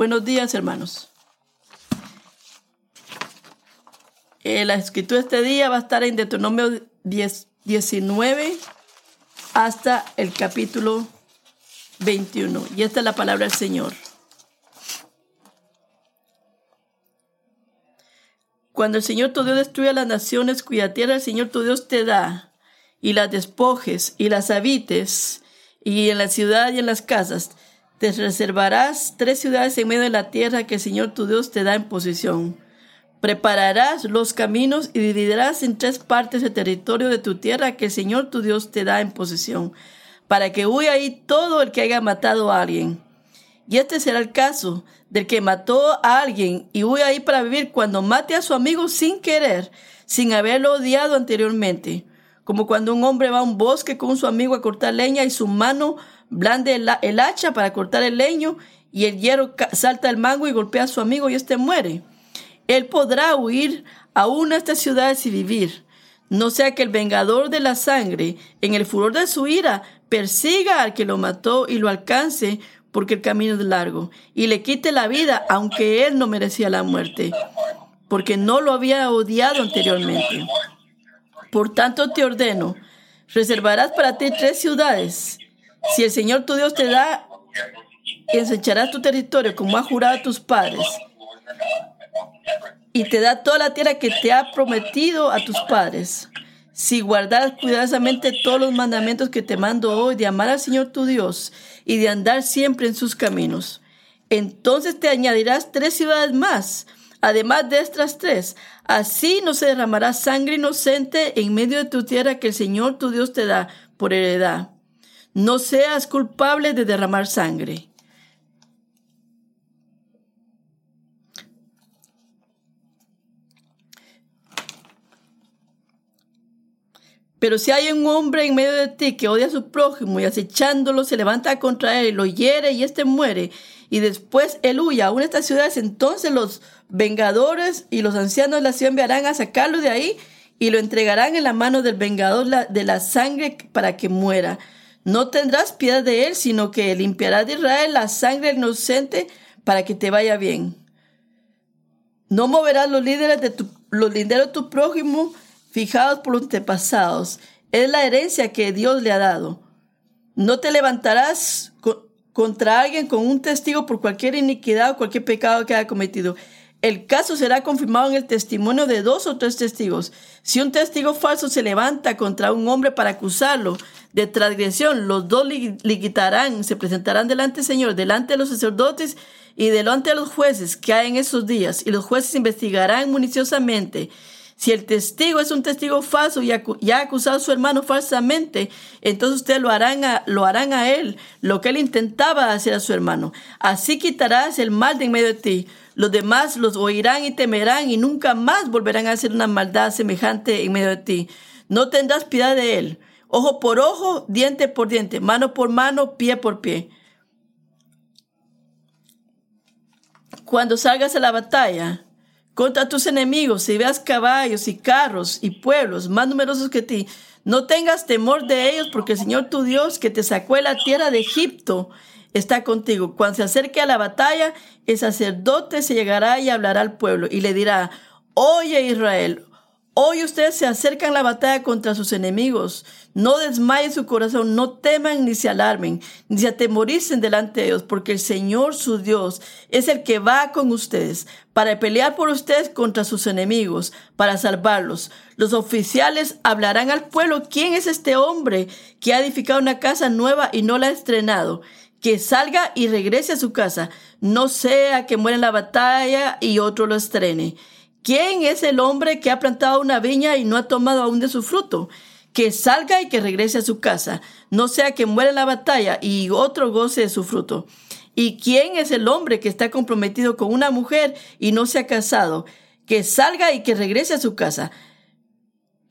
Buenos días, hermanos. Eh, la escritura este día va a estar en Deuteronomio 10, 19 hasta el capítulo 21. Y esta es la palabra del Señor. Cuando el Señor tu Dios destruye a las naciones cuya tierra el Señor tu Dios te da, y las despojes y las habites, y en la ciudad y en las casas, te reservarás tres ciudades en medio de la tierra que el Señor tu Dios te da en posesión. Prepararás los caminos y dividirás en tres partes el territorio de tu tierra que el Señor tu Dios te da en posesión, para que huya ahí todo el que haya matado a alguien. Y este será el caso del que mató a alguien y huya ahí para vivir cuando mate a su amigo sin querer, sin haberlo odiado anteriormente. Como cuando un hombre va a un bosque con su amigo a cortar leña y su mano blande el, hacha para cortar el leño y el hierro salta el mango y golpea a su amigo y éste muere. Él podrá huir a una de estas ciudades y vivir. No sea que el vengador de la sangre, en el furor de su ira, persiga al que lo mató y lo alcance, porque el camino es largo, y le quite la vida, aunque él no merecía la muerte, porque no lo había odiado anteriormente. Por tanto te ordeno, reservarás para ti tres ciudades, si el Señor tu Dios te da, ensecharás tu territorio como ha jurado a tus padres. Y te da toda la tierra que te ha prometido a tus padres. Si guardas cuidadosamente todos los mandamientos que te mando hoy de amar al Señor tu Dios y de andar siempre en sus caminos, entonces te añadirás tres ciudades más, además de estas tres. Así no se derramará sangre inocente en medio de tu tierra que el Señor tu Dios te da por heredad no seas culpable de derramar sangre. Pero si hay un hombre en medio de ti que odia a su prójimo y acechándolo se levanta contra él y lo hiere y éste muere, y después él huya a una de estas ciudades, entonces los vengadores y los ancianos de la ciudad enviarán a sacarlo de ahí y lo entregarán en la mano del vengador de la sangre para que muera. No tendrás piedad de él, sino que limpiarás de Israel la sangre inocente para que te vaya bien. No moverás los líderes de tu, los de tu prójimo fijados por los antepasados. Es la herencia que Dios le ha dado. No te levantarás contra alguien con un testigo por cualquier iniquidad o cualquier pecado que haya cometido. El caso será confirmado en el testimonio de dos o tres testigos. Si un testigo falso se levanta contra un hombre para acusarlo de transgresión, los dos le, quitarán, se presentarán delante del Señor, delante de los sacerdotes y delante de los jueces que hay en esos días, y los jueces investigarán municiosamente. Si el testigo es un testigo falso y, ha acusado a su hermano falsamente, entonces ustedes lo harán, a, lo harán a él, lo que él intentaba hacer a su hermano. Así quitarás el mal de en medio de ti. Los demás los oirán y temerán y nunca más volverán a hacer una maldad semejante en medio de ti. No tendrás piedad de él. Ojo por ojo, diente por diente, mano por mano, pie por pie. Cuando salgas a la batalla contra tus enemigos, si veas caballos y carros y pueblos más numerosos que ti, no tengas temor de ellos, porque el Señor tu Dios, que te sacó de la tierra de Egipto, está contigo. Cuando se acerque a la batalla, el sacerdote se llegará y hablará al pueblo y le dirá, oye Israel, hoy ustedes se acercan a la batalla contra sus enemigos. No desmayen su corazón, no teman ni se alarmen, ni se atemoricen delante de ellos, porque el Señor su Dios es el que va con ustedes para pelear por ustedes contra sus enemigos, para salvarlos. Los oficiales hablarán al pueblo, ¿quién es este hombre que ha edificado una casa nueva y no la ha estrenado? que salga y regrese a su casa, no sea que muera en la batalla y otro lo estrene. ¿Quién es el hombre que ha plantado una viña y no ha tomado aún de su fruto? Que salga y que regrese a su casa, no sea que muera en la batalla y otro goce de su fruto. ¿Y quién es el hombre que está comprometido con una mujer y no se ha casado? Que salga y que regrese a su casa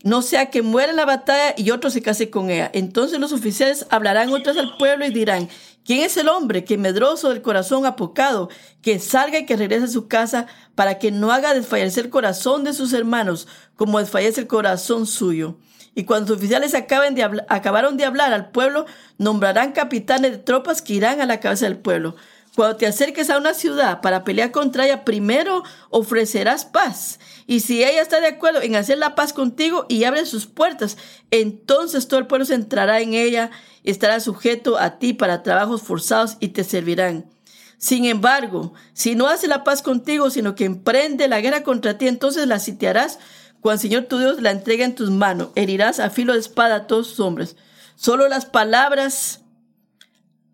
no sea que muera en la batalla y otro se case con ella. Entonces los oficiales hablarán otras al pueblo y dirán, ¿quién es el hombre que medroso del corazón apocado, que salga y que regrese a su casa para que no haga desfallecer el corazón de sus hermanos como desfallece el corazón suyo? Y cuando los oficiales acaben de acabaron de hablar al pueblo, nombrarán capitanes de tropas que irán a la cabeza del pueblo. Cuando te acerques a una ciudad para pelear contra ella, primero ofrecerás paz. Y si ella está de acuerdo en hacer la paz contigo y abre sus puertas, entonces todo el pueblo se entrará en ella y estará sujeto a ti para trabajos forzados y te servirán. Sin embargo, si no hace la paz contigo, sino que emprende la guerra contra ti, entonces la sitiarás cuando el Señor tu Dios la entrega en tus manos. Herirás a filo de espada a todos sus hombres. Solo las palabras,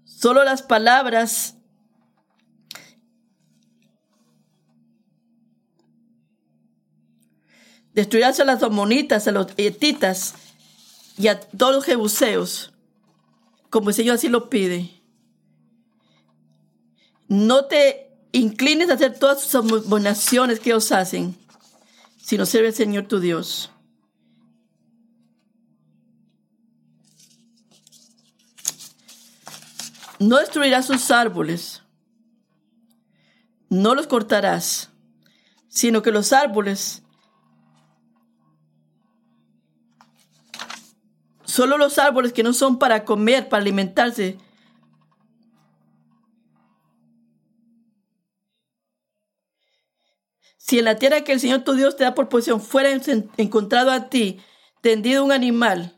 solo las palabras destruirás a las amonitas, a los etitas y a todos los jebuseos, como el Señor así lo pide. No te inclines a hacer todas sus abominaciones que ellos hacen, sino sirve al Señor tu Dios. No destruirás sus árboles, no los cortarás, sino que los árboles, solo los árboles que no son para comer, para alimentarse, Si en la tierra que el Señor tu Dios te da por posesión fuera encontrado a ti tendido un animal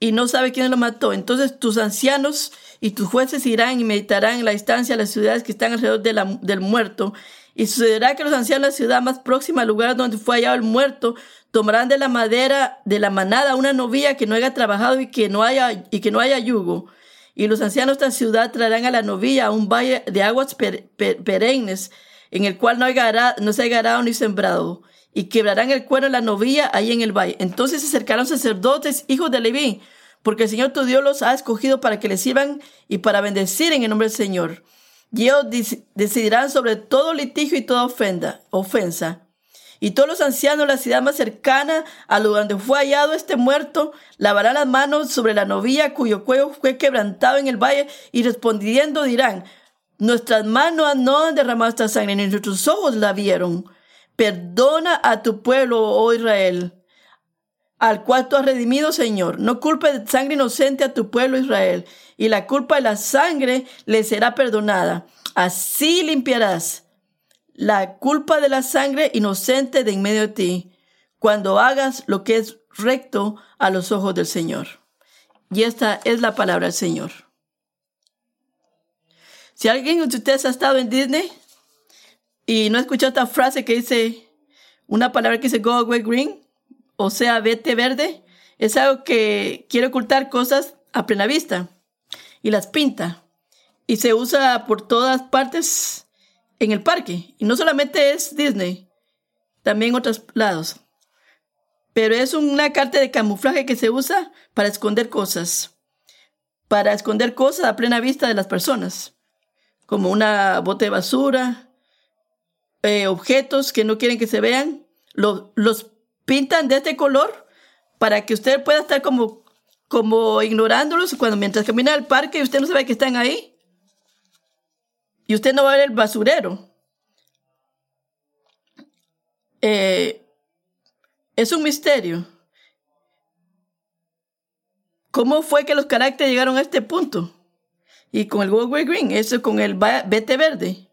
y no sabe quién lo mató, entonces tus ancianos y tus jueces irán y meditarán en la distancia de las ciudades que están alrededor del muerto. Y sucederá que los ancianos de la ciudad más próxima al lugar donde fue hallado el muerto tomarán de la madera de la manada una novilla que no haya trabajado y que no haya, y que no haya yugo. Y los ancianos de la ciudad traerán a la novilla a un valle de aguas perennes en el cual no, hay no se ha arado ni sembrado, y quebrarán el cuero de la novilla ahí en el valle. Entonces se acercaron sacerdotes, hijos de Leví, porque el Señor tu Dios los ha escogido para que le sirvan y para bendecir en el nombre del Señor. Y ellos decidirán sobre todo litigio y toda ofensa. Y todos los ancianos de la ciudad más cercana a lugar donde fue hallado este muerto lavarán las manos sobre la novilla cuyo cuello fue quebrantado en el valle y respondiendo dirán, Nuestras manos no han derramado esta sangre, ni nuestros ojos la vieron. Perdona a tu pueblo, oh Israel, al cual tú has redimido, Señor. No culpes de sangre inocente a tu pueblo Israel, y la culpa de la sangre le será perdonada. Así limpiarás la culpa de la sangre inocente de en medio de ti, cuando hagas lo que es recto a los ojos del Señor. Y esta es la palabra del Señor. Si alguien de ustedes ha estado en Disney y no ha escuchado esta frase que dice, una palabra que dice go away green, o sea, vete verde, es algo que quiere ocultar cosas a plena vista y las pinta. Y se usa por todas partes en el parque. Y no solamente es Disney, también otros lados. Pero es una carta de camuflaje que se usa para esconder cosas. Para esconder cosas a plena vista de las personas como una bote de basura, eh, objetos que no quieren que se vean, los pintan de este color para que usted pueda estar como, como ignorándolos cuando mientras camina al parque y usted no sabe que están ahí. Y usted no va a ver el basurero. Eh, es un misterio. ¿Cómo fue que los caracteres llegaron a este punto? Y con el Go Green, eso con el vete verde.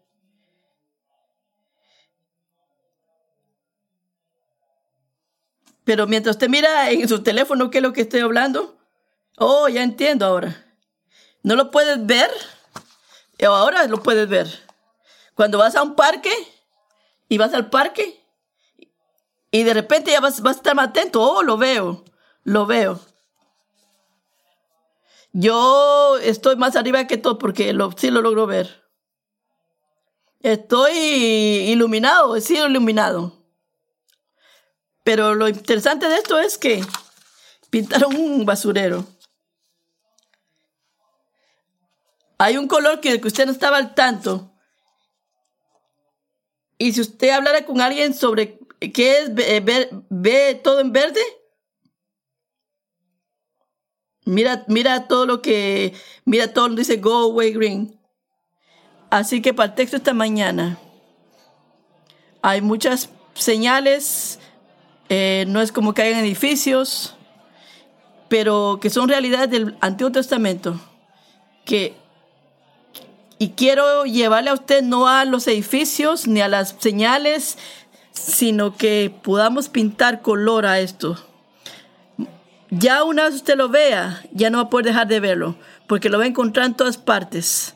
Pero mientras usted mira en su teléfono qué es lo que estoy hablando, oh, ya entiendo ahora. ¿No lo puedes ver? Ahora lo puedes ver. Cuando vas a un parque y vas al parque y de repente ya vas, vas a estar más atento. Oh, lo veo, lo veo. Yo estoy más arriba que todo porque lo, sí lo logro ver. Estoy iluminado, he sido iluminado. Pero lo interesante de esto es que pintaron un basurero. Hay un color que, que usted no estaba al tanto. Y si usted hablara con alguien sobre qué es, ve todo en verde, Mira, mira todo lo que, mira todo lo que dice Go Away Green. Así que para el texto esta mañana hay muchas señales, eh, no es como que hayan edificios, pero que son realidades del Antiguo Testamento, que Y quiero llevarle a usted no a los edificios ni a las señales, sino que podamos pintar color a esto. Ya una vez usted lo vea, ya no va a poder dejar de verlo, porque lo va a encontrar en todas partes.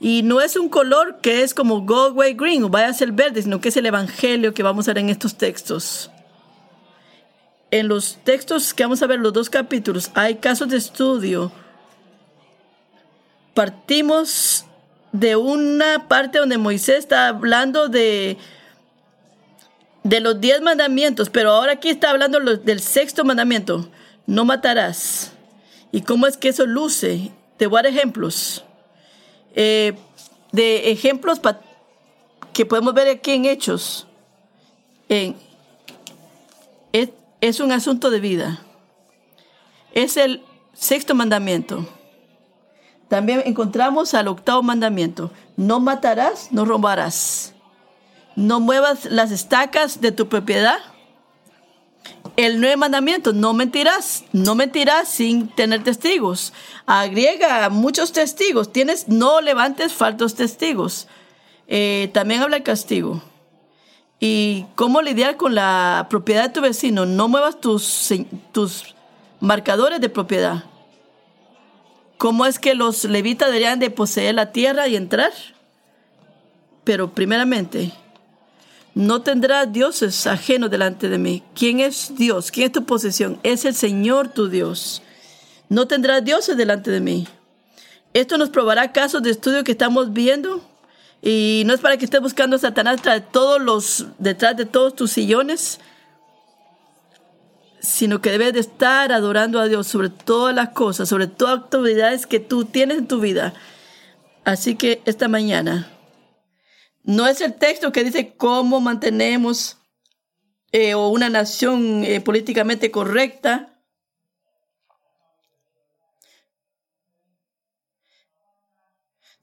Y no es un color que es como Goldway Green o vaya a ser verde, sino que es el evangelio que vamos a ver en estos textos. En los textos que vamos a ver, los dos capítulos, hay casos de estudio. Partimos de una parte donde Moisés está hablando de, de los diez mandamientos, pero ahora aquí está hablando del sexto mandamiento, no matarás. ¿Y cómo es que eso luce? Te voy a dar ejemplos. Eh, de ejemplos que podemos ver aquí en Hechos. es, es un asunto de vida. Es el sexto mandamiento. También encontramos al octavo mandamiento. No matarás, no robarás. No muevas las estacas de tu propiedad. El nuevo mandamiento, no mentirás, no mentirás sin tener testigos. Agrega muchos testigos. Tienes, no levantes faltos testigos. Eh, también habla el castigo. Y cómo lidiar con la propiedad de tu vecino. No muevas tus, tus marcadores de propiedad. ¿Cómo es que los levitas deberían de poseer la tierra y entrar? Pero primeramente, no tendrás dioses ajenos delante de mí. ¿Quién es Dios? ¿Quién es tu posesión? Es el Señor tu Dios. No tendrás dioses delante de mí. Esto nos probará casos de estudio que estamos viendo. Y no es para que estés buscando a Satanás de todos detrás de todos tus sillones, sino que debes de estar adorando a Dios sobre todas las cosas, sobre todas las actividades que tú tienes en tu vida. Así que esta mañana no es el texto que dice cómo mantenemos eh, o una nación eh, políticamente correcta.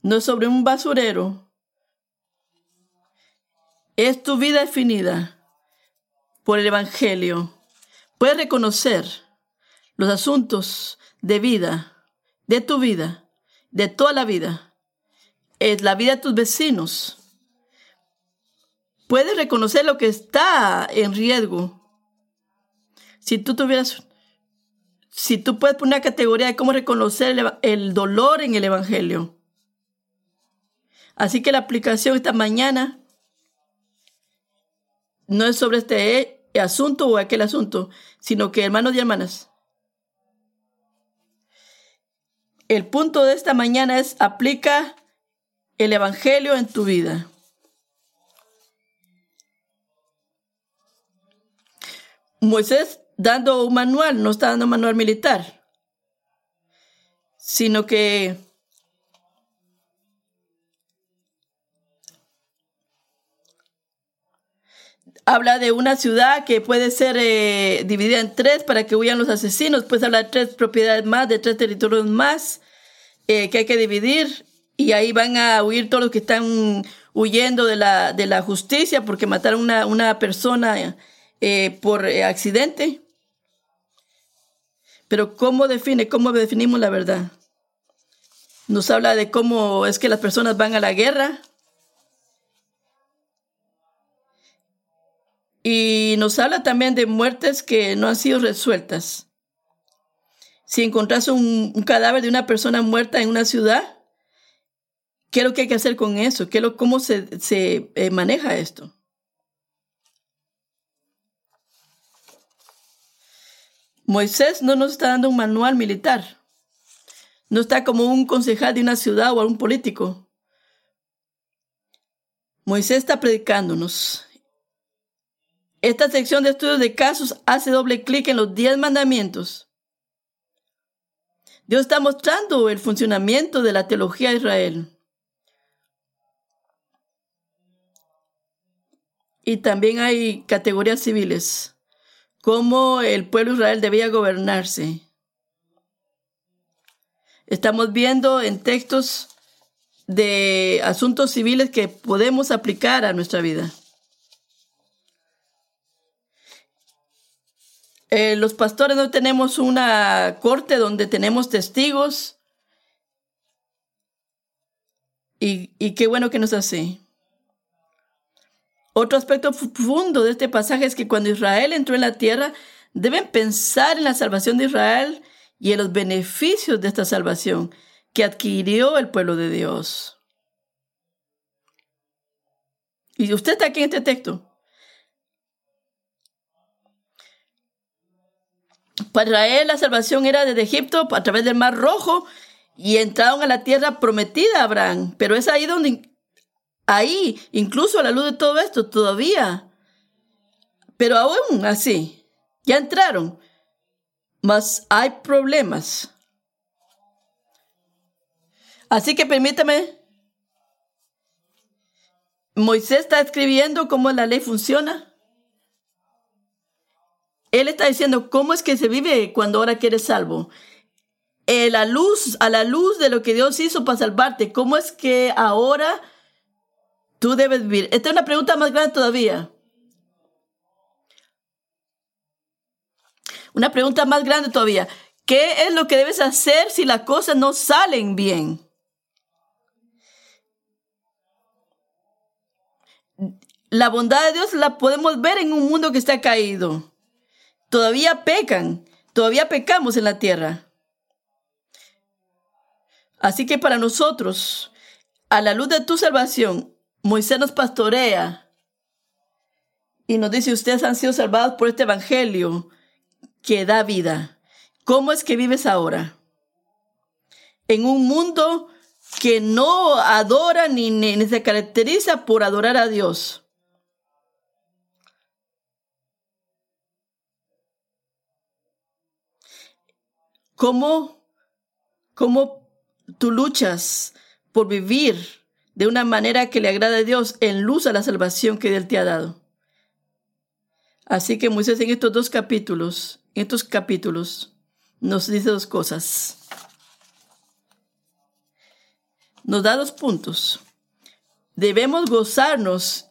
No sobre un basurero. Es tu vida definida por el Evangelio. Puedes reconocer los asuntos de vida, de tu vida, de toda la vida. Es la vida de tus vecinos puedes reconocer lo que está en riesgo. Si tú tuvieras, si tú puedes poner una categoría de cómo reconocer el, dolor en el Evangelio. Así que la aplicación esta mañana no es sobre este asunto o aquel asunto, sino que hermanos y hermanas, el punto de esta mañana es aplica el Evangelio en tu vida. Moisés dando un manual, no está dando un manual militar, sino que habla de una ciudad que puede ser eh, dividida en tres para que huyan los asesinos, pues habla de tres propiedades más, de tres territorios más eh, que hay que dividir y ahí van a huir todos los que están huyendo de la, de la justicia porque mataron una, una persona eh, por accidente. Pero ¿cómo define, cómo definimos la verdad? Nos habla de cómo es que las personas van a la guerra. Y nos habla también de muertes que no han sido resueltas. Si encontrás un, cadáver de una persona muerta en una ciudad, ¿qué es lo que hay que hacer con eso? ¿Qué lo, ¿Cómo se, eh, maneja esto? Moisés no nos está dando un manual militar. No está como un concejal de una ciudad o un político. Moisés está predicándonos. Esta sección de estudios de casos hace doble clic en los diez mandamientos. Dios está mostrando el funcionamiento de la teología de Israel. Y también hay categorías civiles cómo el pueblo de Israel debía gobernarse. Estamos viendo en textos de asuntos civiles que podemos aplicar a nuestra vida. Eh, los pastores no tenemos una corte donde tenemos testigos Y, y qué bueno que nos hace. Otro aspecto profundo de este pasaje es que cuando Israel entró en la tierra, deben pensar en la salvación de Israel y en los beneficios de esta salvación que adquirió el pueblo de Dios. Y usted está aquí en este texto. Para Israel la salvación era desde Egipto a través del Mar Rojo y entraron a la tierra prometida a Abraham. Pero es ahí donde ahí, incluso a la luz de todo esto, todavía. Pero aún así, ya entraron. Mas hay problemas. Así que permítame. Moisés está escribiendo cómo la ley funciona. Él está diciendo cómo es que se vive cuando ahora quieres salvo. Eh, la luz, a la luz de lo que Dios hizo para salvarte, ¿cómo es que ahora Tú debes vivir. Esta es una pregunta más grande todavía. Una pregunta más grande todavía. ¿Qué es lo que debes hacer si las cosas no salen bien? La bondad de Dios la podemos ver en un mundo que está caído. Todavía pecan, todavía pecamos en la tierra. Así que para nosotros, a la luz de tu salvación, Moisés nos pastorea y nos dice, ustedes han sido salvados por este Evangelio que da vida. ¿Cómo es que vives ahora? En un mundo que no adora ni, se caracteriza por adorar a Dios. ¿Cómo, cómo tú luchas por vivir de una manera que le agrada a Dios en luz a la salvación que Él te ha dado. Así que Moisés en estos dos capítulos, en estos capítulos, nos dice dos cosas. Nos da dos puntos. Debemos gozarnos.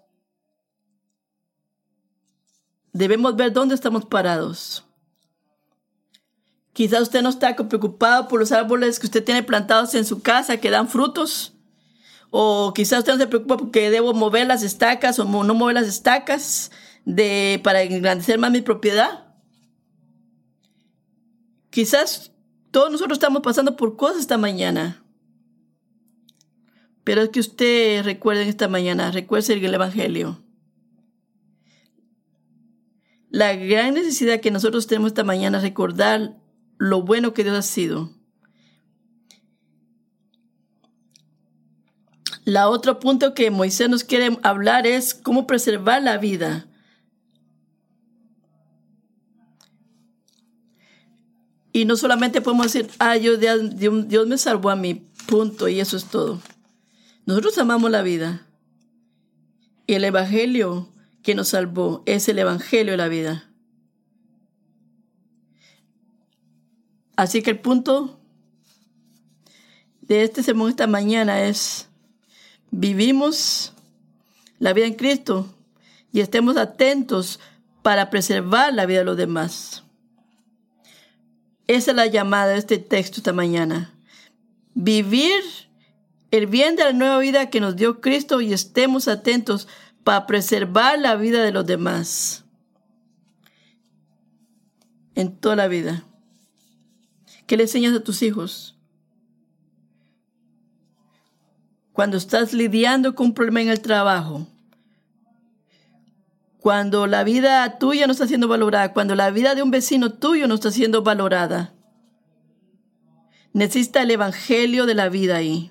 Debemos ver dónde estamos parados. Quizás usted no está preocupado por los árboles que usted tiene plantados en su casa que dan frutos o quizás usted no se preocupa porque debo mover las estacas o no mover las estacas de, para engrandecer más mi propiedad. Quizás todos nosotros estamos pasando por cosas esta mañana. Pero es que usted recuerde esta mañana, recuerde el Evangelio. La gran necesidad que nosotros tenemos esta mañana es recordar lo bueno que Dios ha sido La otro punto que Moisés nos quiere hablar es cómo preservar la vida. Y no solamente podemos decir, ah, yo, Dios me salvó a mí, punto, y eso es todo. Nosotros amamos la vida. Y el Evangelio que nos salvó es el Evangelio de la vida. Así que el punto de este sermón esta mañana es vivimos la vida en Cristo y estemos atentos para preservar la vida de los demás. Esa es la llamada de este texto esta mañana. Vivir el bien de la nueva vida que nos dio Cristo y estemos atentos para preservar la vida de los demás. En toda la vida. ¿Qué le enseñas a tus hijos? cuando estás lidiando con un problema en el trabajo, cuando la vida tuya no está siendo valorada, cuando la vida de un vecino tuyo no está siendo valorada. Necesita el Evangelio de la vida ahí.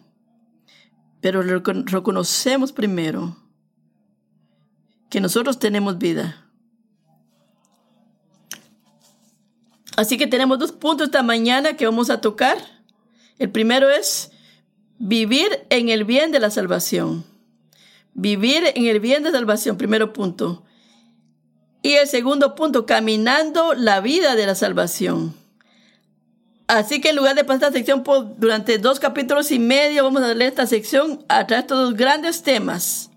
Pero reconocemos primero que nosotros tenemos vida. Así que tenemos dos puntos esta mañana que vamos a tocar. El primero es Vivir en el bien de la salvación. Vivir en el bien de salvación, primero punto. Y el segundo punto, caminando la vida de la salvación. Así que en lugar de pasar esta sección por, durante dos capítulos y medio, vamos a leer esta sección a través de estos dos grandes temas.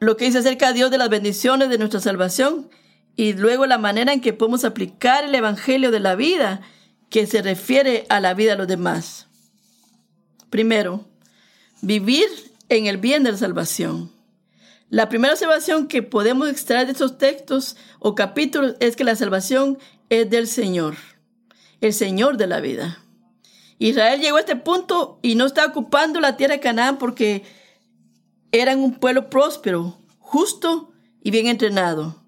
Lo que dice acerca de Dios de las bendiciones de nuestra salvación y luego la manera en que podemos aplicar el Evangelio de la vida que se refiere a la vida de los demás. Primero, Vivir en el bien de la salvación. La primera observación que podemos extraer de estos textos o capítulos es que la salvación es del Señor, el Señor de la vida. Israel llegó a este punto y no está ocupando la tierra de Canaán porque eran un pueblo próspero, justo y bien entrenado.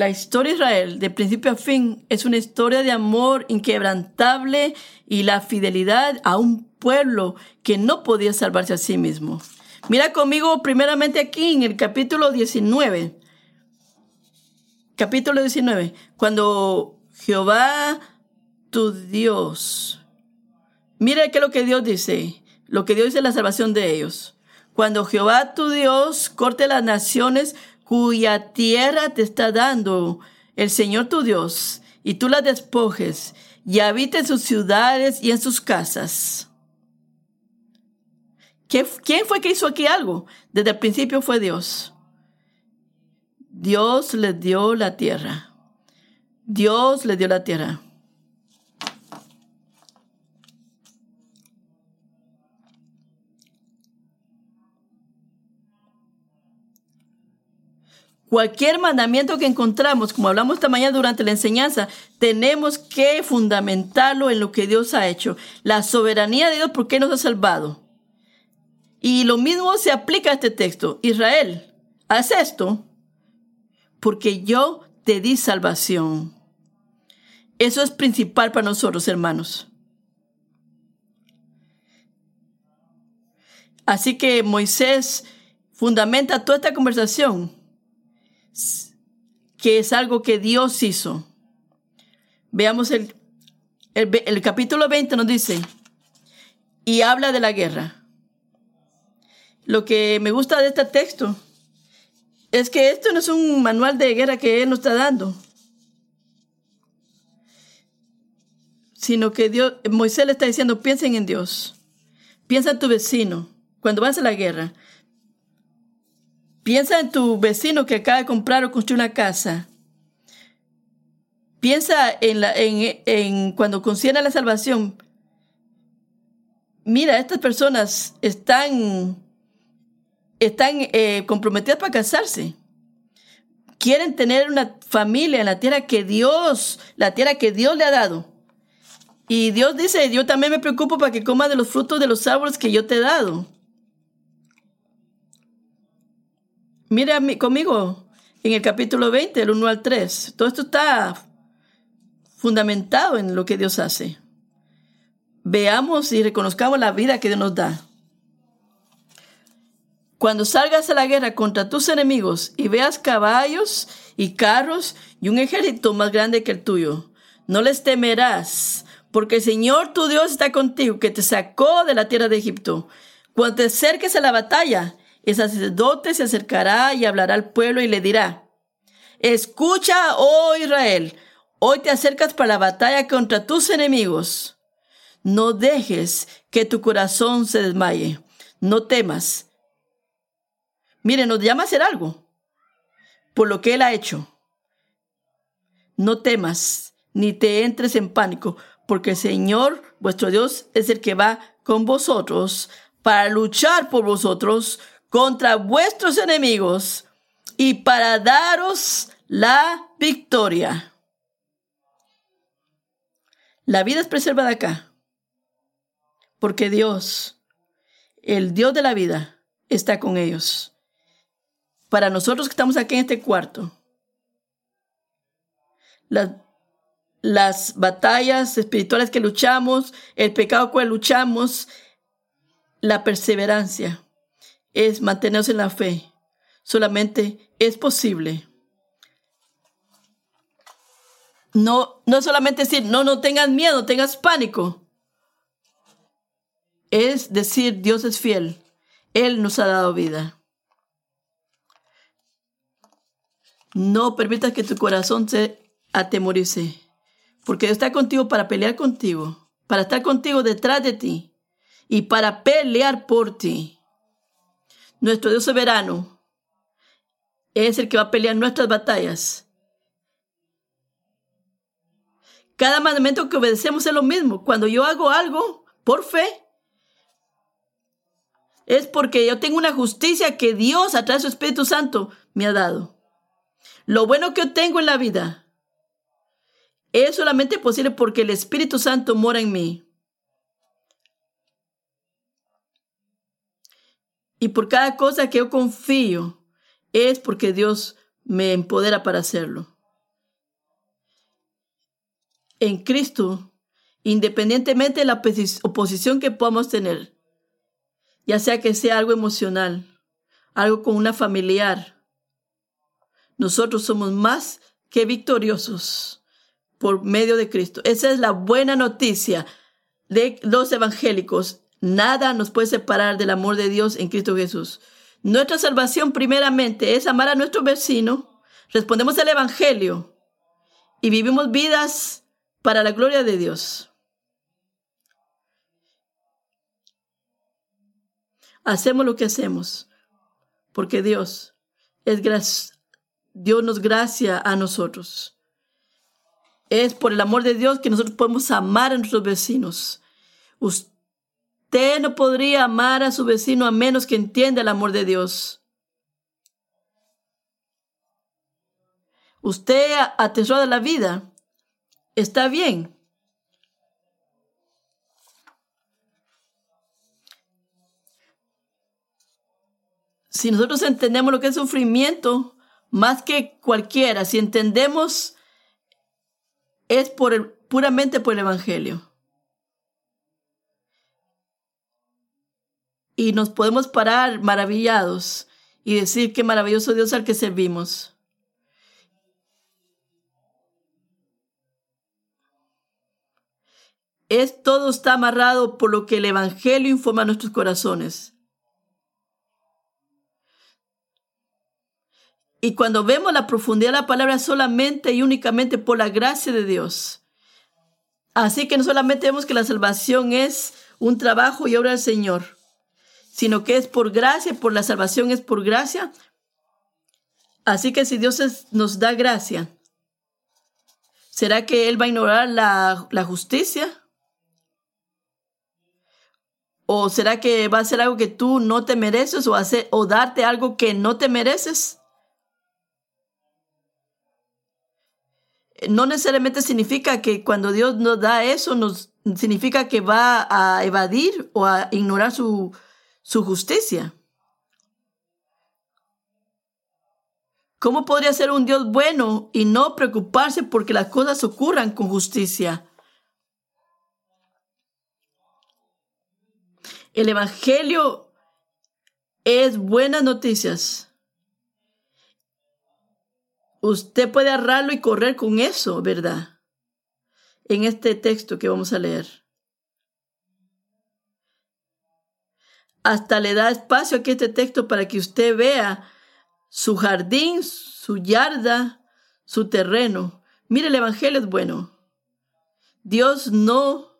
La historia de Israel, de principio a fin, es una historia de amor inquebrantable y la fidelidad a un pueblo que no podía salvarse a sí mismo. Mira conmigo primeramente aquí en el capítulo 19. Capítulo 19. Cuando Jehová, tu Dios. Mira qué es lo que Dios dice. Lo que Dios dice es la salvación de ellos. Cuando Jehová, tu Dios, corte las naciones cuya tierra te está dando el Señor tu Dios, y tú la despojes, y habite en sus ciudades y en sus casas. ¿Quién fue que hizo aquí algo? Desde el principio fue Dios. Dios le dio la tierra. Dios le dio la tierra. Cualquier mandamiento que encontramos, como hablamos esta mañana durante la enseñanza, tenemos que fundamentarlo en lo que Dios ha hecho. La soberanía de Dios, ¿por qué nos ha salvado? Y lo mismo se aplica a este texto. Israel, haz esto porque yo te di salvación. Eso es principal para nosotros, hermanos. Así que Moisés fundamenta toda esta conversación que es algo que Dios hizo. Veamos el, el, capítulo 20 nos dice, y habla de la guerra. Lo que me gusta de este texto es que esto no es un manual de guerra que Él nos está dando, sino que Dios, Moisés le está diciendo, piensen en Dios, piensa en tu vecino, cuando vas a la guerra, Piensa en tu vecino que acaba de comprar o construir una casa. Piensa en, la, en, cuando concierne la salvación. Mira, estas personas están, están eh, comprometidas para casarse. Quieren tener una familia en la tierra que Dios, la tierra que Dios le ha dado. Y Dios dice, yo también me preocupo para que comas de los frutos de los árboles que yo te he dado. Mira conmigo en el capítulo 20, el 1 al 3. Todo esto está fundamentado en lo que Dios hace. Veamos y reconozcamos la vida que Dios nos da. Cuando salgas a la guerra contra tus enemigos y veas caballos y carros y un ejército más grande que el tuyo, no les temerás, porque el Señor tu Dios está contigo, que te sacó de la tierra de Egipto. Cuando te acerques a la batalla, el sacerdote se acercará y hablará al pueblo y le dirá, escucha, oh Israel, hoy te acercas para la batalla contra tus enemigos. No dejes que tu corazón se desmaye, no temas. Mire, nos llama a hacer algo por lo que Él ha hecho. No temas, ni te entres en pánico, porque el Señor, vuestro Dios, es el que va con vosotros para luchar por vosotros contra vuestros enemigos y para daros la victoria. La vida es preservada acá, porque Dios, el Dios de la vida, está con ellos. Para nosotros que estamos aquí en este cuarto, las, las batallas espirituales que luchamos, el pecado con el luchamos, la perseverancia es mantenerse en la fe. Solamente es posible. No, no solamente decir, no, no tengas miedo, tengas pánico. Es decir, Dios es fiel. Él nos ha dado vida. No permitas que tu corazón se atemorice, porque Dios está contigo para pelear contigo, para estar contigo detrás de ti y para pelear por ti nuestro Dios soberano, es el que va a pelear nuestras batallas. Cada mandamiento que obedecemos es lo mismo. Cuando yo hago algo por fe, es porque yo tengo una justicia que Dios a través de su Espíritu Santo me ha dado. Lo bueno que yo tengo en la vida es solamente posible porque el Espíritu Santo mora en mí. Y por cada cosa que yo confío es porque Dios me empodera para hacerlo. En Cristo, independientemente de la oposición que podamos tener, ya sea que sea algo emocional, algo con una familiar, nosotros somos más que victoriosos por medio de Cristo. Esa es la buena noticia de los evangélicos. Nada nos puede separar del amor de Dios en Cristo Jesús. Nuestra salvación primeramente es amar a nuestro vecino, respondemos al Evangelio y vivimos vidas para la gloria de Dios. Hacemos lo que hacemos porque Dios es Dios nos gracia a nosotros. Es por el amor de Dios que nosotros podemos amar a nuestros vecinos. No podría amar a su vecino a menos que entienda el amor de Dios. Usted atesora la vida. Está bien. Si nosotros entendemos lo que es sufrimiento, más que cualquiera, si entendemos, es por el, puramente por el Evangelio. Y nos podemos parar maravillados y decir qué maravilloso Dios al que servimos. Es todo está amarrado por lo que el Evangelio informa a nuestros corazones. Y cuando vemos la profundidad de la palabra solamente y únicamente por la gracia de Dios. Así que no solamente vemos que la salvación es un trabajo y obra del Señor, sino que es por gracia, por la salvación es por gracia. Así que si Dios nos da gracia, ¿será que Él va a ignorar la, la justicia? ¿O será que va a hacer algo que tú no te mereces o, hacer, o darte algo que no te mereces? no necesariamente significa que cuando Dios nos da eso, nos significa que va a evadir o a ignorar su, su justicia. ¿Cómo podría ser un Dios bueno y no preocuparse porque las cosas ocurran con justicia? El Evangelio es buenas noticias Usted puede agarrarlo y correr con eso, ¿verdad? En este texto que vamos a leer. Hasta le da espacio aquí este texto para que usted vea su jardín, su yarda, su terreno. Mire, el Evangelio es bueno. Dios no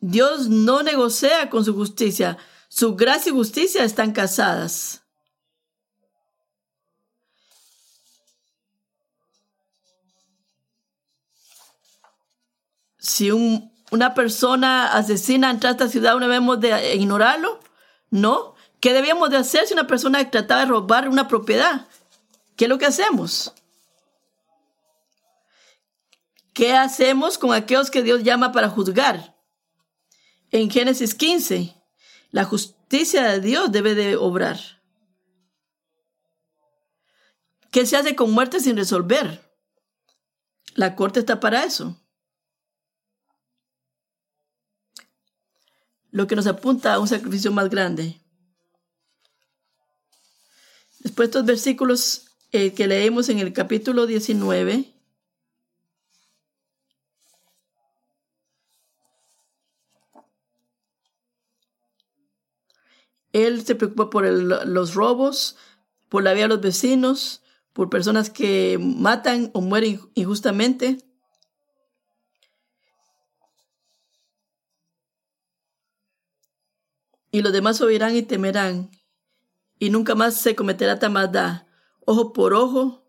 Dios no negocia con su justicia. Su gracia y justicia están casadas. si una persona asesina en esta ciudad, ¿no debemos de ignorarlo? ¿No? ¿Qué debíamos de hacer si una persona trataba de robar una propiedad? ¿Qué es lo que hacemos? ¿Qué hacemos con aquellos que Dios llama para juzgar? En Génesis 15, la justicia de Dios debe de obrar. ¿Qué se hace con muerte sin resolver? La corte está para eso. Lo que nos apunta a un sacrificio más grande. Después estos versículos eh, que leemos en el capítulo 19, Él se preocupa por los robos, por la vida de los vecinos, por personas que matan o mueren injustamente. Y los demás oirán y temerán y nunca más se cometerá tal maldad. Ojo por ojo,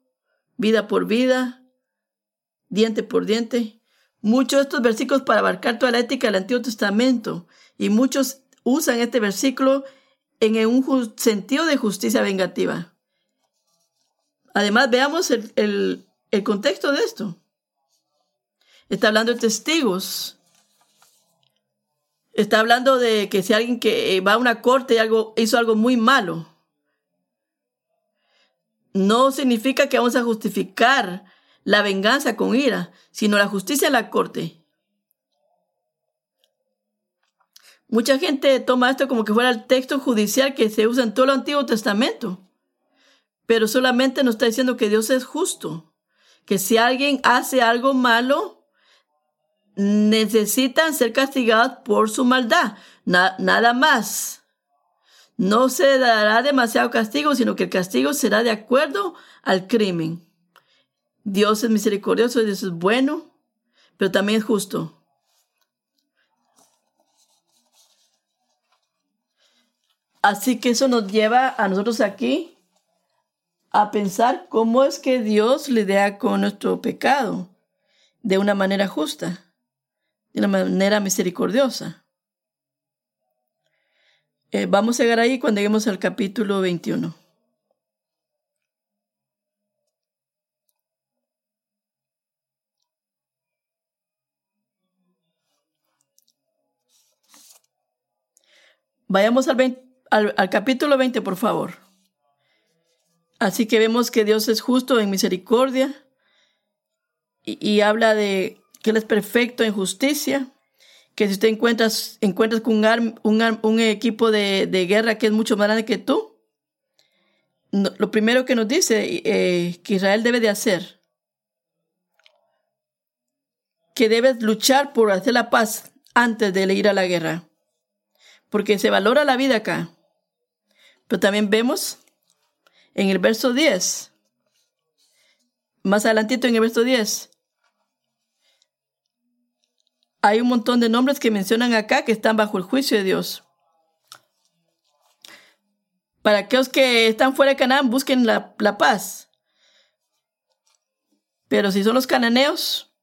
vida por vida, diente por diente. Muchos de estos versículos para abarcar toda la ética del Antiguo Testamento y muchos usan este versículo en un sentido de justicia vengativa. Además, veamos el, el contexto de esto. Está hablando de testigos Está hablando de que si alguien que va a una corte y algo, hizo algo muy malo, no significa que vamos a justificar la venganza con ira, sino la justicia en la corte. Mucha gente toma esto como que fuera el texto judicial que se usa en todo el Antiguo Testamento, pero solamente nos está diciendo que Dios es justo, que si alguien hace algo malo, necesitan ser castigados por su maldad, nada más. No se dará demasiado castigo, sino que el castigo será de acuerdo al crimen. Dios es misericordioso, Dios es bueno, pero también es justo. Así que eso nos lleva a nosotros aquí a pensar cómo es que Dios lidia con nuestro pecado de una manera justa de una manera misericordiosa. Eh, vamos a llegar ahí cuando lleguemos al capítulo 21. Vayamos al, al, capítulo 20, por favor. Así que vemos que Dios es justo en misericordia y habla de que Él es perfecto en justicia, que si usted encuentras, encuentras con un, un, equipo de, guerra que es mucho más grande que tú, lo primero que nos dice eh, que Israel debe de hacer, que debes luchar por hacer la paz antes de ir a la guerra, porque se valora la vida acá. Pero también vemos en el verso 10, más adelantito en el verso 10, hay un montón de nombres que mencionan acá que están bajo el juicio de Dios. Para aquellos que están fuera de Canaán, busquen la, paz. Pero si son los cananeos,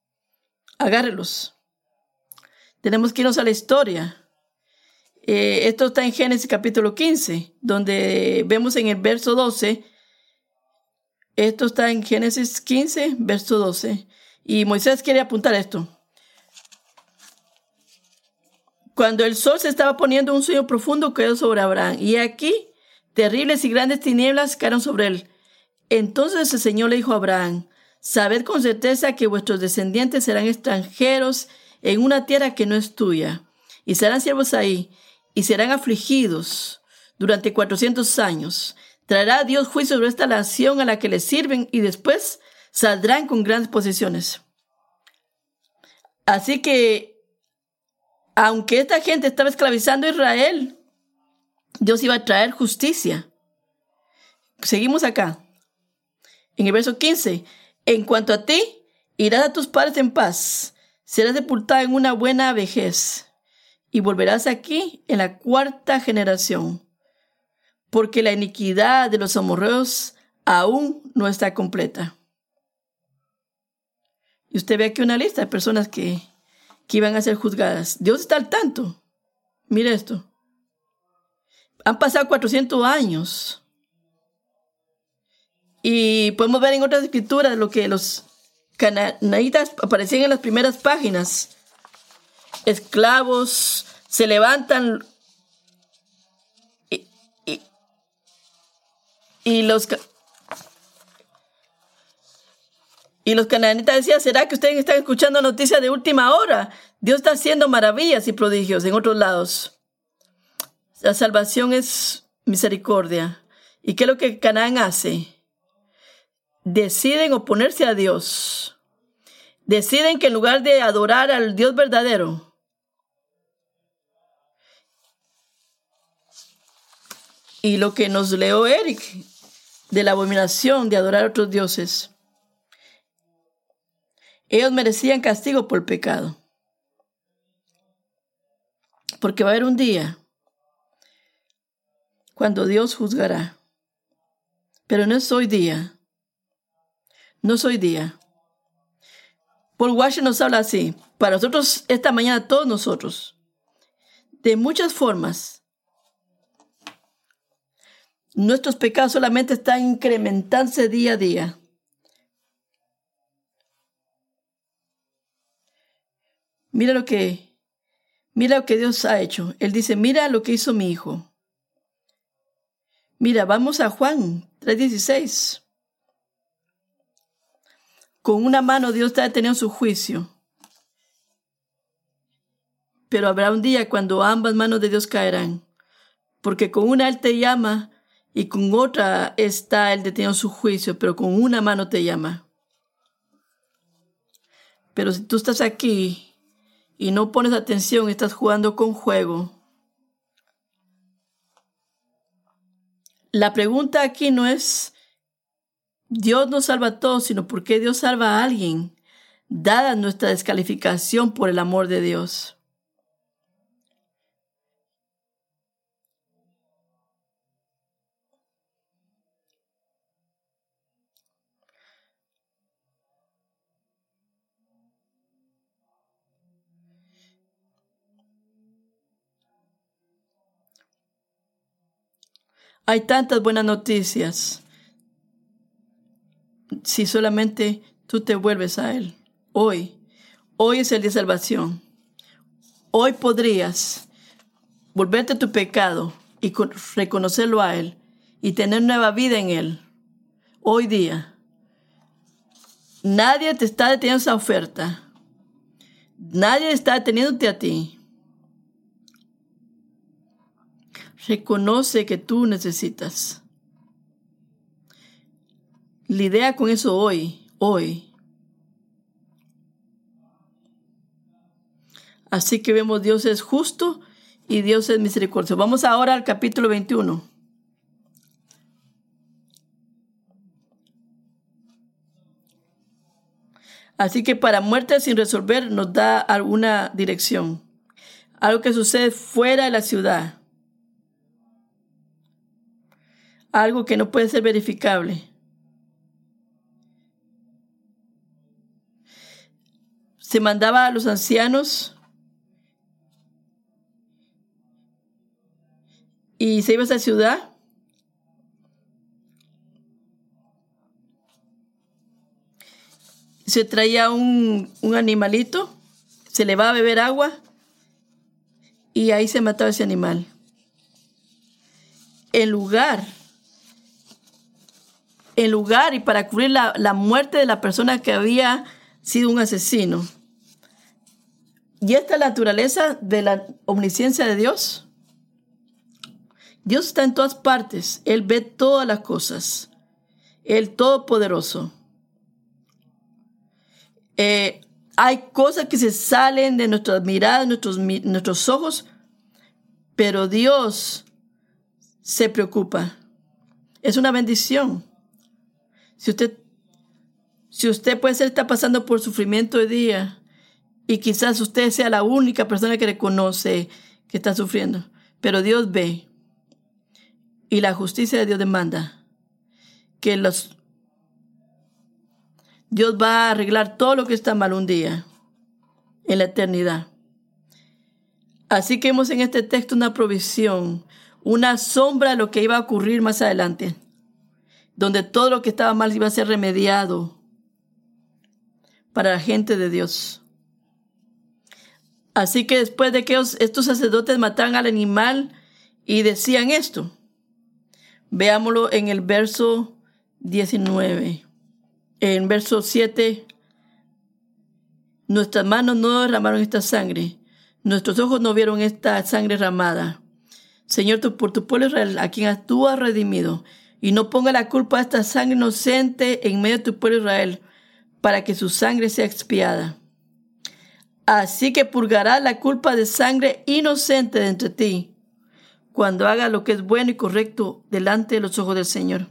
agárrelos. Tenemos que irnos a la historia. Eh, esto está en Génesis capítulo 15, donde vemos en el verso 12. Esto está en Génesis 15, verso 12. Y Moisés quiere apuntar esto. Cuando el sol se estaba poniendo, un sueño profundo quedó sobre Abraham. Y aquí, terribles y grandes tinieblas cayeron sobre él. Entonces el Señor le dijo a Abraham, Sabed con certeza que vuestros descendientes serán extranjeros en una tierra que no es tuya, y serán siervos ahí, y serán afligidos durante cuatrocientos años. Traerá Dios juicio sobre esta nación a la que le sirven, y después saldrán con grandes posesiones. Así que aunque esta gente estaba esclavizando a Israel, Dios iba a traer justicia. Seguimos acá. En el verso 15, en cuanto a ti, irás a tus padres en paz, serás sepultado en una buena vejez y volverás aquí en la cuarta generación, porque la iniquidad de los amorreos aún no está completa. Y usted ve aquí una lista de personas que que iban a ser juzgadas. Dios está al tanto. Mire esto. Han pasado 400 años. Y podemos ver en otras escrituras lo que los cananitas aparecían en las primeras páginas. Esclavos se levantan y, y, y los y los cananitas decían, ¿será que ustedes están escuchando noticias de última hora? Dios está haciendo maravillas y prodigios en otros lados. La salvación es misericordia. ¿Y qué es lo que Canaán hace? Deciden oponerse a Dios. Deciden que en lugar de adorar al Dios verdadero, y lo que nos leó Eric de la abominación de adorar a otros dioses. Ellos merecían castigo por pecado. Porque va a haber un día cuando Dios juzgará. Pero no es hoy día. No es hoy día. Paul Washington nos habla así. Para nosotros, esta mañana, todos nosotros, de muchas formas, nuestros pecados solamente están incrementándose día a día. Mira lo que, mira lo que Dios ha hecho. Él dice, mira lo que hizo mi hijo. Mira, vamos a Juan 3:16. Con una mano Dios está deteniendo su juicio. Pero habrá un día cuando ambas manos de Dios caerán. Porque con una Él te llama y con otra está Él deteniendo su juicio, pero con una mano te llama. Pero si tú estás aquí y no pones atención, estás jugando con juego. La pregunta aquí no es Dios no salva a todos, sino por qué Dios salva a alguien, dada nuestra descalificación por el amor de Dios. Hay tantas buenas noticias. Si solamente tú te vuelves a Él. Hoy, hoy es el día de salvación. Hoy podrías volverte a tu pecado y reconocerlo a Él y tener nueva vida en Él. Hoy día. Nadie te está deteniendo esa oferta. Nadie está deteniéndote a ti. Reconoce que tú necesitas. Lidia con eso hoy, hoy. Así que vemos Dios es justo y Dios es misericordioso. Vamos ahora al capítulo 21. Así que para muerte sin resolver nos da alguna dirección. Algo que sucede fuera de la ciudad. Algo que no puede ser verificable. Se mandaba a los ancianos y se iba a esa ciudad. Se traía un, un animalito, se le va a beber agua y ahí se mataba ese animal. En lugar en lugar y para cubrir la, la muerte de la persona que había sido un asesino. Y esta es la naturaleza de la omnisciencia de Dios. Dios está en todas partes. Él ve todas las cosas. El Todopoderoso. Eh, hay cosas que se salen de nuestras miradas, nuestros, nuestros ojos, pero Dios se preocupa. Es una bendición. Si usted, si usted puede ser está pasando por sufrimiento de día y quizás usted sea la única persona que reconoce que está sufriendo, pero Dios ve y la justicia de Dios demanda que los Dios va a arreglar todo lo que está mal un día en la eternidad. Así que vemos en este texto una provisión, una sombra de lo que iba a ocurrir más adelante donde todo lo que estaba mal iba a ser remediado para la gente de Dios. Así que después de que estos sacerdotes mataran al animal y decían esto, veámoslo en el verso 19. En verso 7, nuestras manos no derramaron esta sangre, nuestros ojos no vieron esta sangre derramada. Señor, por tu pueblo Israel, a quien tú has redimido, y no ponga la culpa a esta sangre inocente en medio de tu pueblo Israel, para que su sangre sea expiada. Así que purgará la culpa de sangre inocente de entre ti, cuando haga lo que es bueno y correcto delante de los ojos del Señor.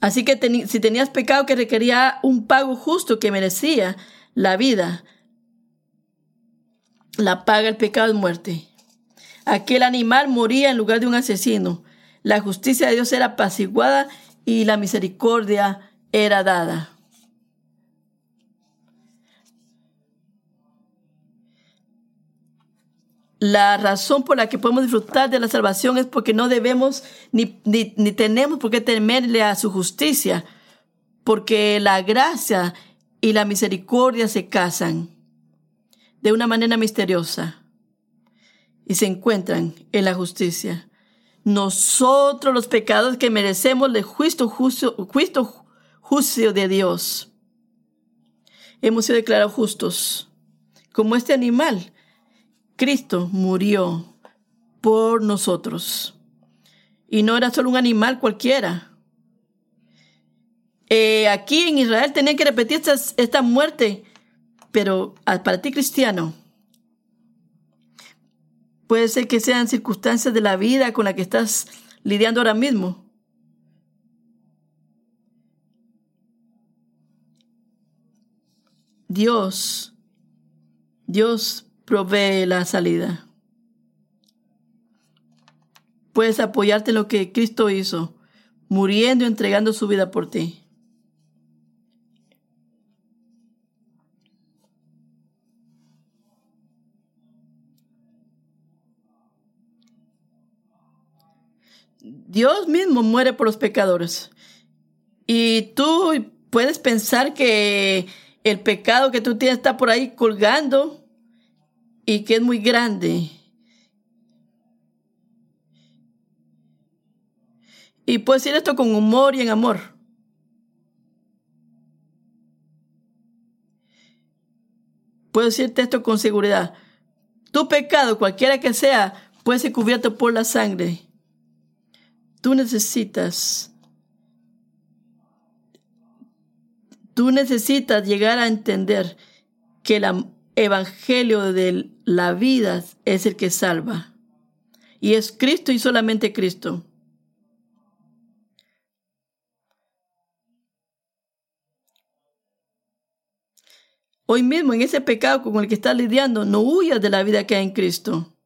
Así que si tenías pecado que requería un pago justo que merecía la vida, la paga el pecado es muerte. Aquel animal moría en lugar de un asesino La justicia de Dios era apaciguada y la misericordia era dada. La razón por la que podemos disfrutar de la salvación es porque no debemos ni, ni, ni, tenemos por qué temerle a su justicia, porque la gracia y la misericordia se casan de una manera misteriosa y se encuentran en la justicia. Nosotros los pecados que merecemos el juicio, juicio, juicio, juicio de Dios. Hemos sido declarados justos. Como este animal, Cristo murió por nosotros. Y no era solo un animal cualquiera. Eh, aquí en Israel tenían que repetir esta, esta muerte, pero para ti cristiano, Puede ser que sean circunstancias de la vida con la que estás lidiando ahora mismo. Dios, Dios provee la salida. Puedes apoyarte en lo que Cristo hizo, muriendo y entregando su vida por ti. Dios mismo muere por los pecadores. Y tú puedes pensar que el pecado que tú tienes está por ahí colgando y que es muy grande. Y puedes decir esto con humor y en amor. Puedo decirte esto con seguridad. Tu pecado, cualquiera que sea, puede ser cubierto por la sangre Tú necesitas, tú necesitas llegar a entender que el evangelio de la vida es el que salva. Y es Cristo y solamente Cristo. Hoy mismo en ese pecado con el que estás lidiando, no huyas de la vida que hay en Cristo.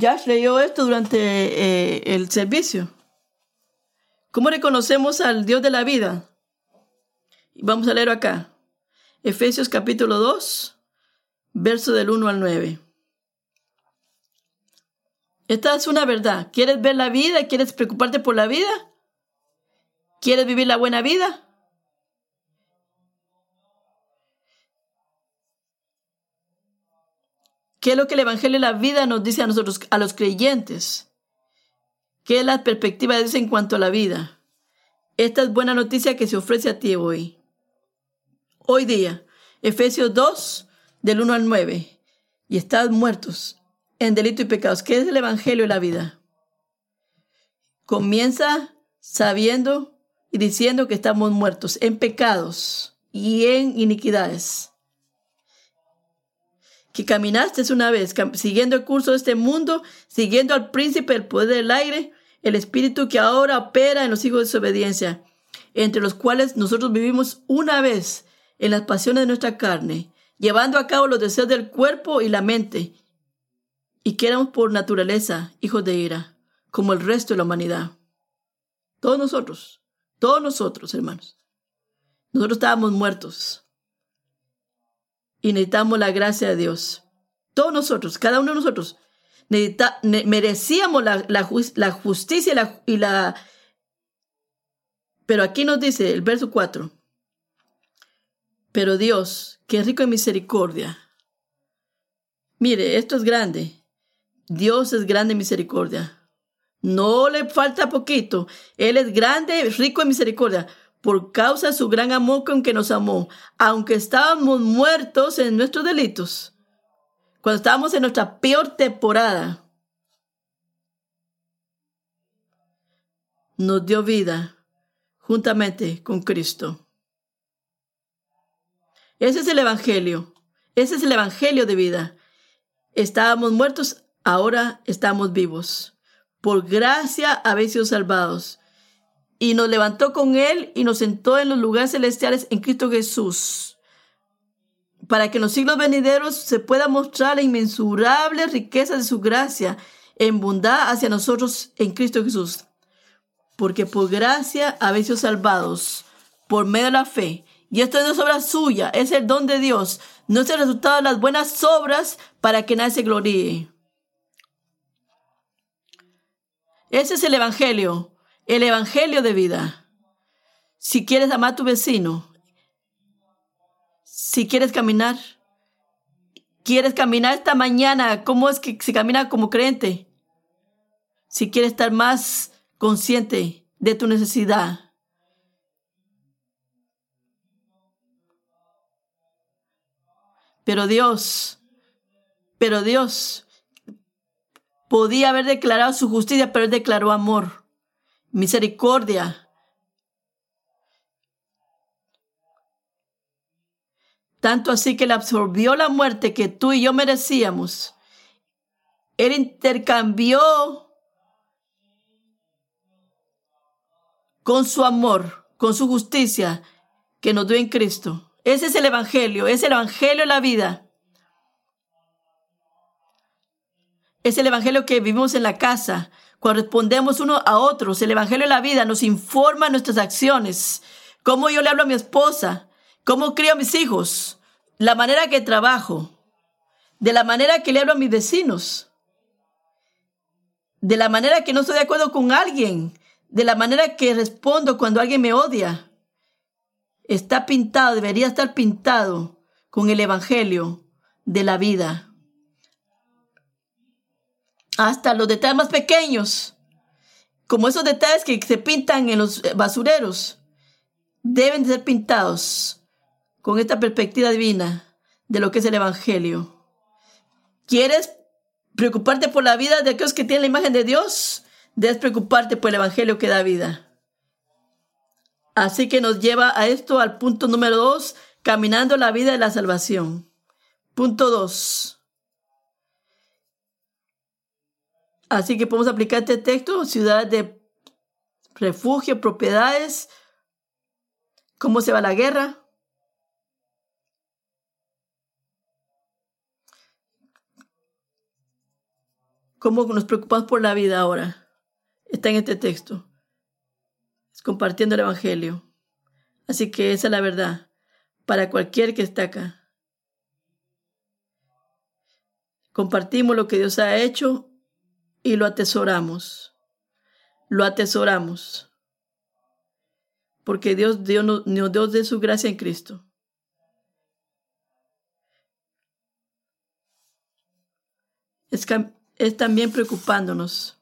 Josh leyó esto durante eh, el servicio. ¿Cómo reconocemos al Dios de la vida? Vamos a leer acá. Efesios capítulo 2, verso del 1 al 9. Esta es una verdad. ¿Quieres ver la vida? ¿Quieres preocuparte por la vida? ¿Quieres vivir la buena vida? ¿Qué es lo que el Evangelio de la vida nos dice a nosotros, a los creyentes? ¿Qué es la perspectiva de Dios en cuanto a la vida? Esta es buena noticia que se ofrece a ti hoy. Hoy día, Efesios 2, del 1 al 9. Y estás muertos en delito y pecados. ¿Qué es el Evangelio de la vida? Comienza sabiendo y diciendo que estamos muertos en pecados y en iniquidades que caminaste una vez, siguiendo el curso de este mundo, siguiendo al príncipe del poder del aire, el espíritu que ahora opera en los hijos de desobediencia, entre los cuales nosotros vivimos una vez en las pasiones de nuestra carne, llevando a cabo los deseos del cuerpo y la mente, y que éramos por naturaleza hijos de ira, como el resto de la humanidad. Todos nosotros, todos nosotros, hermanos. Nosotros estábamos muertos y necesitamos la gracia de Dios. Todos nosotros, cada uno de nosotros, merecíamos la, justicia y la, y la... Pero aquí nos dice el verso 4. Pero Dios, que es rico en misericordia. Mire, esto es grande. Dios es grande en misericordia. No le falta poquito. Él es grande, rico en misericordia por causa de su gran amor con que nos amó, aunque estábamos muertos en nuestros delitos, cuando estábamos en nuestra peor temporada, nos dio vida juntamente con Cristo. Ese es el Evangelio. Ese es el Evangelio de vida. Estábamos muertos, ahora estamos vivos. Por gracia habéis sido salvados y nos levantó con Él y nos sentó en los lugares celestiales en Cristo Jesús. para que en los siglos venideros se pueda mostrar la inmensurable riqueza de su gracia en bondad hacia nosotros en Cristo Jesús. Porque por gracia habéis sido salvados por medio de la fe. Y esto no es obra suya, es el don de Dios. No es el resultado de las buenas obras para que nadie se gloríe. Ese es el Evangelio, el Evangelio de vida. Si quieres amar a tu vecino, si quieres caminar, quieres caminar esta mañana, ¿cómo es que se camina como creyente? Si quieres estar más consciente de tu necesidad. Pero Dios, pero Dios podía haber declarado su justicia, pero él declaró amor, misericordia, tanto así que le absorbió la muerte que tú y yo merecíamos. Él intercambió con su amor, con su justicia que nos dio en Cristo. Ese es el Evangelio, es el Evangelio de la vida. Es el Evangelio que vivimos en la casa, cuando respondemos uno a otros. El Evangelio de la vida nos informa nuestras acciones. Cómo yo le hablo a mi esposa, cómo crío a mis hijos, la manera que trabajo, de la manera que le hablo a mis vecinos, de la manera que no estoy de acuerdo con alguien, de la manera que respondo cuando alguien me odia. Está pintado, debería estar pintado con el Evangelio de la vida. Hasta los detalles más pequeños, como esos detalles que se pintan en los basureros, deben de ser pintados con esta perspectiva divina de lo que es el Evangelio. ¿Quieres preocuparte por la vida de aquellos que tienen la imagen de Dios? Debes preocuparte por el Evangelio que da vida. Así que nos lleva a esto al punto número dos, caminando la vida de la salvación. Punto dos. Así que podemos aplicar este texto, ciudades de refugio, propiedades, cómo se va la guerra, cómo nos preocupamos por la vida ahora. Está en este texto. Es compartiendo el Evangelio. Así que esa es la verdad para cualquier que está acá. Compartimos lo que Dios ha hecho y lo atesoramos. Lo atesoramos. Porque Dios, Dios nos dio de su gracia en Cristo. Es, es también preocupándonos.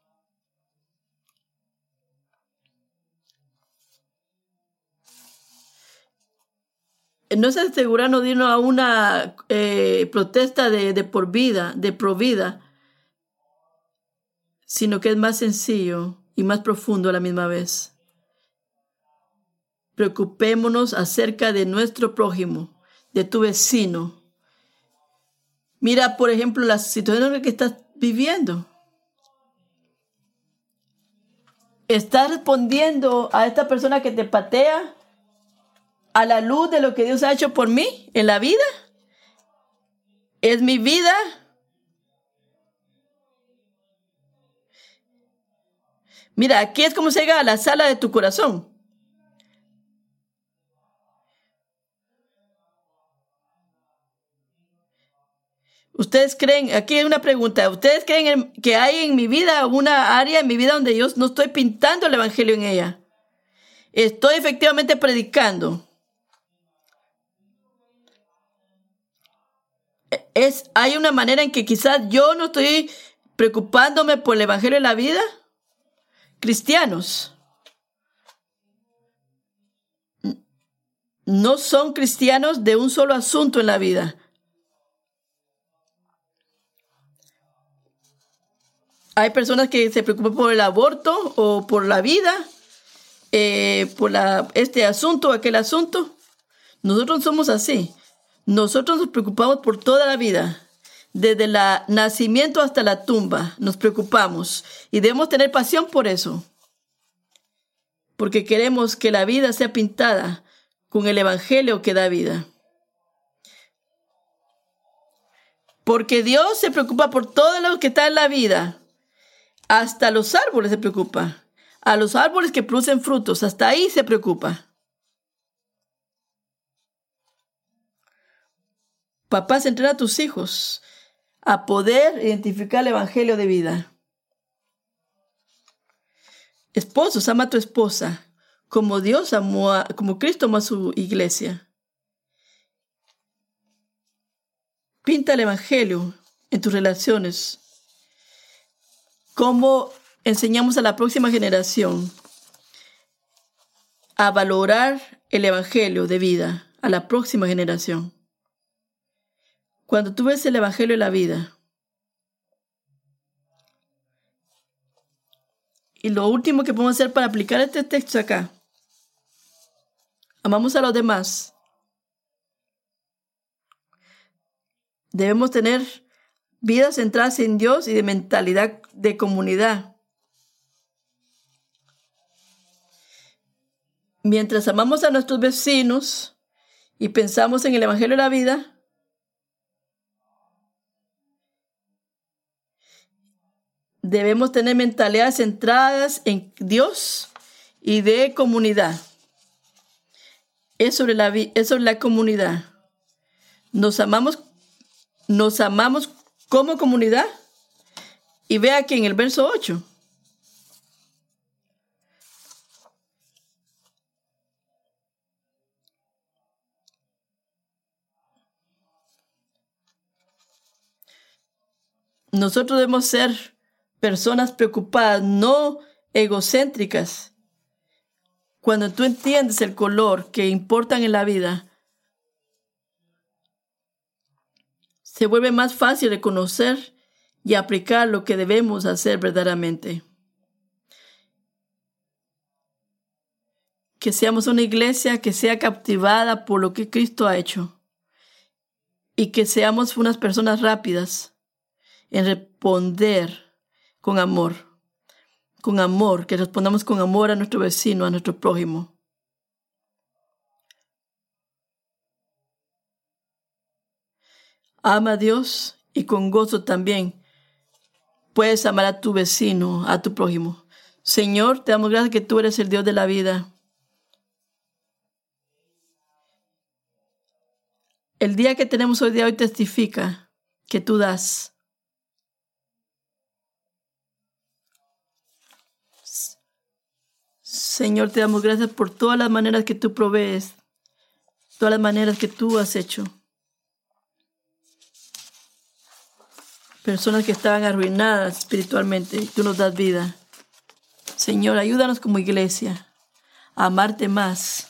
No es asegurarnos de a una eh, protesta de, de por vida, de pro vida, sino que es más sencillo y más profundo a la misma vez. Preocupémonos acerca de nuestro prójimo, de tu vecino. Mira, por ejemplo, la situación en la que estás viviendo. ¿Estás respondiendo a esta persona que te patea a la luz de lo que Dios ha hecho por mí en la vida? ¿Es mi vida? Mira, aquí es como se llega a la sala de tu corazón. Ustedes creen, aquí hay una pregunta, ¿ustedes creen que hay en mi vida una área en mi vida donde yo no estoy pintando el Evangelio en ella? Estoy efectivamente predicando. Es, ¿Hay una manera en que quizás yo no estoy preocupándome por el Evangelio de la vida? Cristianos. No son cristianos de un solo asunto en la vida Hay personas que se preocupan por el aborto o por la vida, eh, por este asunto o aquel asunto. Nosotros somos así. Nosotros nos preocupamos por toda la vida. Desde el nacimiento hasta la tumba nos preocupamos y debemos tener pasión por eso. Porque queremos que la vida sea pintada con el Evangelio que da vida. Porque Dios se preocupa por todo lo que está en la vida. Hasta los árboles se preocupa. A los árboles que producen frutos, hasta ahí se preocupa. Papás, entrena a tus hijos a poder identificar el evangelio de vida. Esposos, ama a tu esposa como Dios amó, a, como Cristo amó a su iglesia. Pinta el evangelio en tus relaciones. Cómo enseñamos a la próxima generación a valorar el evangelio de vida a la próxima generación. Cuando tú ves el Evangelio de la vida, y lo último que podemos hacer para aplicar este texto acá, amamos a los demás, debemos tener vidas centradas en Dios y de mentalidad de comunidad. Mientras amamos a nuestros vecinos y pensamos en el Evangelio de la vida, debemos tener mentalidades centradas en Dios y de comunidad. Es sobre la, es sobre la comunidad. Nos amamos, nos amamos como comunidad. Y ve aquí en el verso 8. Nosotros debemos ser personas preocupadas, no egocéntricas. Cuando tú entiendes el color que importan en la vida, se vuelve más fácil reconocer y aplicar lo que debemos hacer verdaderamente. Que seamos una iglesia que sea captivada por lo que Cristo ha hecho y que seamos unas personas rápidas en responder con amor. Con amor, que respondamos con amor a nuestro vecino, a nuestro prójimo. Ama a Dios y con gozo también puedes amar a tu vecino, a tu prójimo. Señor, te damos gracias que tú eres el Dios de la vida. El día que tenemos hoy día hoy testifica que tú das Señor, te damos gracias por todas las maneras que tú provees, todas las maneras que tú has hecho. Personas que estaban arruinadas espiritualmente, tú nos das vida. Señor, ayúdanos como iglesia a amarte más,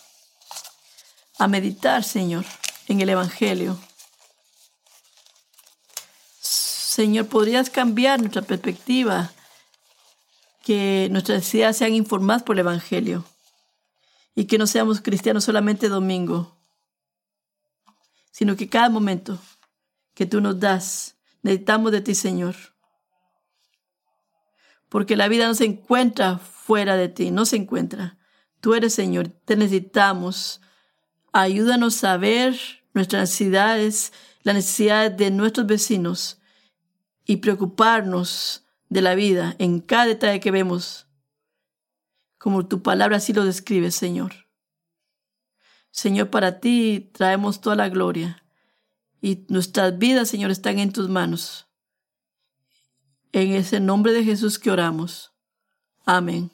a meditar, Señor, en el Evangelio. Señor, podrías cambiar nuestra perspectiva que nuestras ideas sean informadas por el Evangelio y que no seamos cristianos solamente domingo, sino que cada momento que tú nos das, necesitamos de ti, Señor. Porque la vida no se encuentra fuera de ti, no se encuentra. Tú eres Señor, te necesitamos. Ayúdanos a ver nuestras necesidades, las necesidades de nuestros vecinos y preocuparnos de la vida en cada detalle que vemos, como tu palabra así lo describe, Señor. Señor, para ti traemos toda la gloria y nuestras vidas, Señor, están en tus manos. En ese nombre de Jesús que oramos. Amén.